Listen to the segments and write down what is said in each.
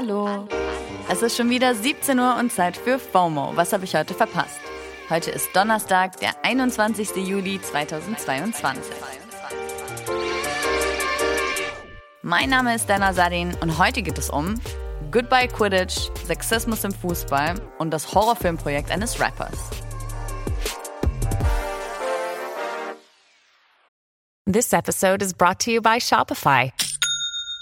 Hallo. Es ist schon wieder 17 Uhr und Zeit für FOMO. Was habe ich heute verpasst? Heute ist Donnerstag, der 21. Juli 2022. Mein Name ist Dana Sadin und heute geht es um Goodbye Quidditch, Sexismus im Fußball und das Horrorfilmprojekt eines Rappers. This episode is brought to you by Shopify.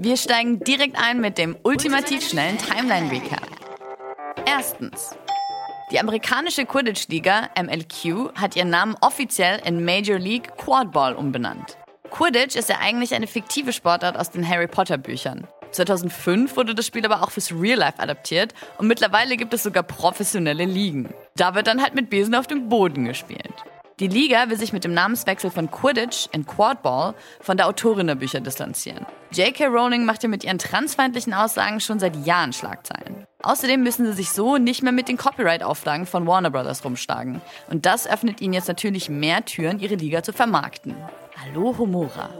Wir steigen direkt ein mit dem ultimativ schnellen Timeline-Recap. Erstens. Die amerikanische Quidditch-Liga MLQ hat ihren Namen offiziell in Major League Quadball umbenannt. Quidditch ist ja eigentlich eine fiktive Sportart aus den Harry Potter Büchern. 2005 wurde das Spiel aber auch fürs Real Life adaptiert und mittlerweile gibt es sogar professionelle Ligen. Da wird dann halt mit Besen auf dem Boden gespielt. Die Liga will sich mit dem Namenswechsel von Quidditch in Quadball von der Autorin der Bücher distanzieren. J.K. Rowling macht ja mit ihren transfeindlichen Aussagen schon seit Jahren Schlagzeilen. Außerdem müssen sie sich so nicht mehr mit den Copyright-Auflagen von Warner Bros. rumschlagen. Und das öffnet ihnen jetzt natürlich mehr Türen, ihre Liga zu vermarkten. Hallo Homora.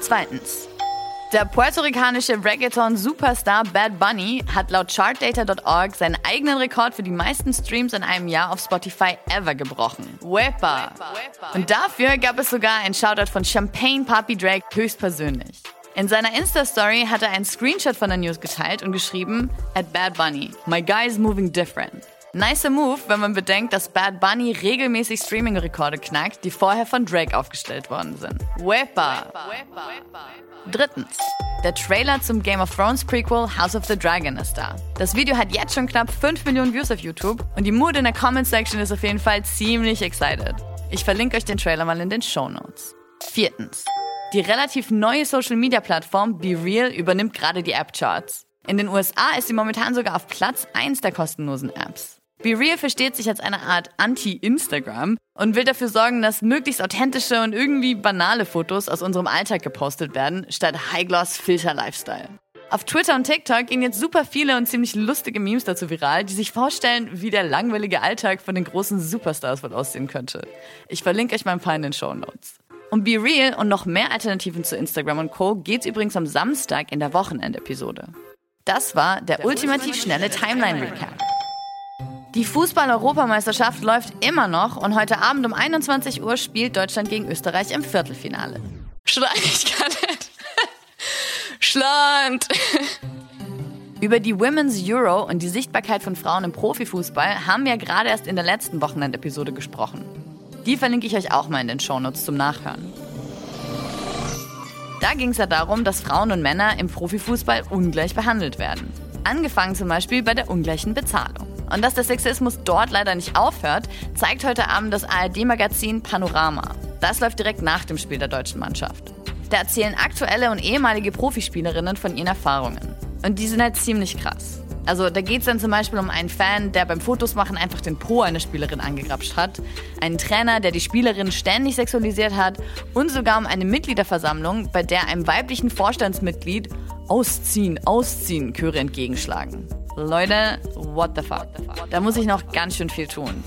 Zweitens. Der puerto-ricanische Reggaeton-Superstar Bad Bunny hat laut chartdata.org seinen eigenen Rekord für die meisten Streams in einem Jahr auf Spotify ever gebrochen. Wepa! Und dafür gab es sogar einen Shoutout von Champagne Papi Drake höchstpersönlich. In seiner Insta-Story hat er einen Screenshot von der News geteilt und geschrieben, at Bad Bunny, my guy is moving different. Nicer Move, wenn man bedenkt, dass Bad Bunny regelmäßig Streaming-Rekorde knackt, die vorher von Drake aufgestellt worden sind. Wepa! Drittens. Der Trailer zum Game of Thrones Prequel House of the Dragon ist da. Das Video hat jetzt schon knapp 5 Millionen Views auf YouTube und die Mood in der Comment-Section ist auf jeden Fall ziemlich excited. Ich verlinke euch den Trailer mal in den Show Notes. Viertens. Die relativ neue Social-Media-Plattform BeReal übernimmt gerade die App-Charts. In den USA ist sie momentan sogar auf Platz 1 der kostenlosen Apps. BeReal versteht sich als eine Art Anti-Instagram und will dafür sorgen, dass möglichst authentische und irgendwie banale Fotos aus unserem Alltag gepostet werden, statt High-Gloss-Filter-Lifestyle. Auf Twitter und TikTok gehen jetzt super viele und ziemlich lustige Memes dazu viral, die sich vorstellen, wie der langweilige Alltag von den großen Superstars wohl aussehen könnte. Ich verlinke euch mal ein paar in den Show Notes. Um Be Real und noch mehr Alternativen zu Instagram und Co. geht's übrigens am Samstag in der Wochenendepisode. Das war der, der ultimativ schnelle Timeline-Recap. Die Fußball-Europameisterschaft läuft immer noch und heute Abend um 21 Uhr spielt Deutschland gegen Österreich im Viertelfinale. Schrei. Schland. Über die Women's Euro und die Sichtbarkeit von Frauen im Profifußball haben wir gerade erst in der letzten Wochenendepisode gesprochen. Die verlinke ich euch auch mal in den Shownotes zum Nachhören. Da ging es ja darum, dass Frauen und Männer im Profifußball ungleich behandelt werden. Angefangen zum Beispiel bei der ungleichen Bezahlung. Und dass der Sexismus dort leider nicht aufhört, zeigt heute Abend das ARD-Magazin Panorama. Das läuft direkt nach dem Spiel der deutschen Mannschaft. Da erzählen aktuelle und ehemalige Profispielerinnen von ihren Erfahrungen. Und die sind halt ziemlich krass. Also da geht es dann zum Beispiel um einen Fan, der beim Fotos machen einfach den Po einer Spielerin angegrapscht hat, einen Trainer, der die Spielerin ständig sexualisiert hat und sogar um eine Mitgliederversammlung, bei der einem weiblichen Vorstandsmitglied Ausziehen, Ausziehen Chöre entgegenschlagen. Leute, what the fuck? Da muss ich noch ganz schön viel tun.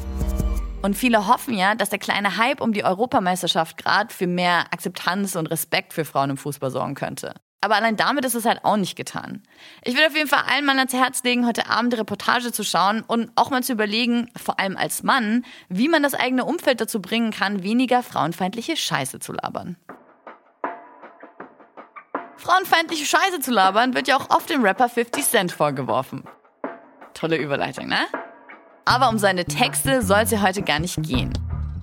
Und viele hoffen ja, dass der kleine Hype um die Europameisterschaft gerade für mehr Akzeptanz und Respekt für Frauen im Fußball sorgen könnte. Aber allein damit ist es halt auch nicht getan. Ich will auf jeden Fall allen Mann ans Herz legen, heute Abend die Reportage zu schauen und auch mal zu überlegen, vor allem als Mann, wie man das eigene Umfeld dazu bringen kann, weniger frauenfeindliche Scheiße zu labern. Frauenfeindliche Scheiße zu labern wird ja auch oft dem Rapper 50 Cent vorgeworfen. Tolle Überleitung, ne? Aber um seine Texte soll es ja heute gar nicht gehen.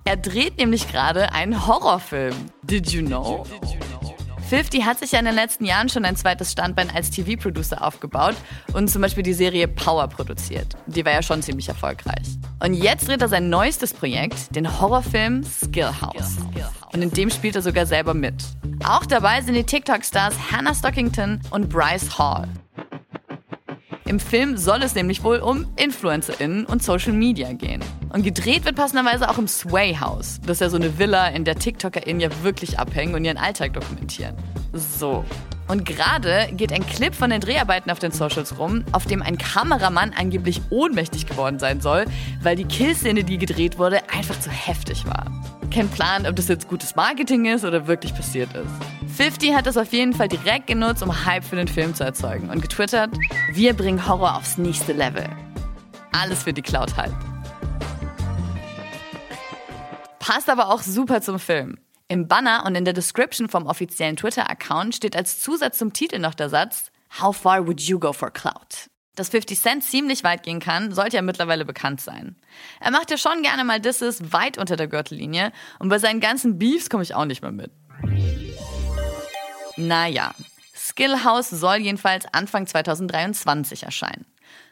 Er dreht nämlich gerade einen Horrorfilm. Did you know? 50 hat sich ja in den letzten Jahren schon ein zweites Standbein als TV-Producer aufgebaut und zum Beispiel die Serie Power produziert. Die war ja schon ziemlich erfolgreich. Und jetzt dreht er sein neuestes Projekt, den Horrorfilm Skill House. Und in dem spielt er sogar selber mit. Auch dabei sind die TikTok-Stars Hannah Stockington und Bryce Hall. Im Film soll es nämlich wohl um InfluencerInnen und Social Media gehen. Und gedreht wird passenderweise auch im Sway House. Das ist ja so eine Villa, in der TikTokerInnen ja wirklich abhängen und ihren Alltag dokumentieren. So. Und gerade geht ein Clip von den Dreharbeiten auf den Socials rum, auf dem ein Kameramann angeblich ohnmächtig geworden sein soll, weil die Killszene, die gedreht wurde, einfach zu heftig war. Kein Plan, ob das jetzt gutes Marketing ist oder wirklich passiert ist. 50 hat das auf jeden Fall direkt genutzt, um Hype für den Film zu erzeugen und getwittert, wir bringen Horror aufs nächste Level. Alles für die Cloud halt. Passt aber auch super zum Film. Im Banner und in der Description vom offiziellen Twitter-Account steht als Zusatz zum Titel noch der Satz How far would you go for clout? Dass 50 Cent ziemlich weit gehen kann, sollte ja mittlerweile bekannt sein. Er macht ja schon gerne mal Disses weit unter der Gürtellinie und bei seinen ganzen Beefs komme ich auch nicht mehr mit. Naja, Skillhouse soll jedenfalls Anfang 2023 erscheinen.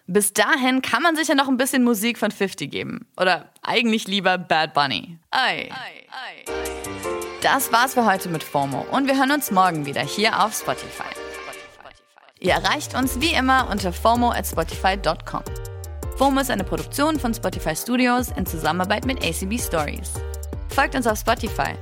Bis dahin kann man sich ja noch ein bisschen Musik von 50 geben. Oder eigentlich lieber Bad Bunny. Ei. Das war's für heute mit FOMO und wir hören uns morgen wieder hier auf Spotify. Ihr erreicht uns wie immer unter FOMO at Spotify.com. FOMO ist eine Produktion von Spotify Studios in Zusammenarbeit mit ACB Stories. Folgt uns auf Spotify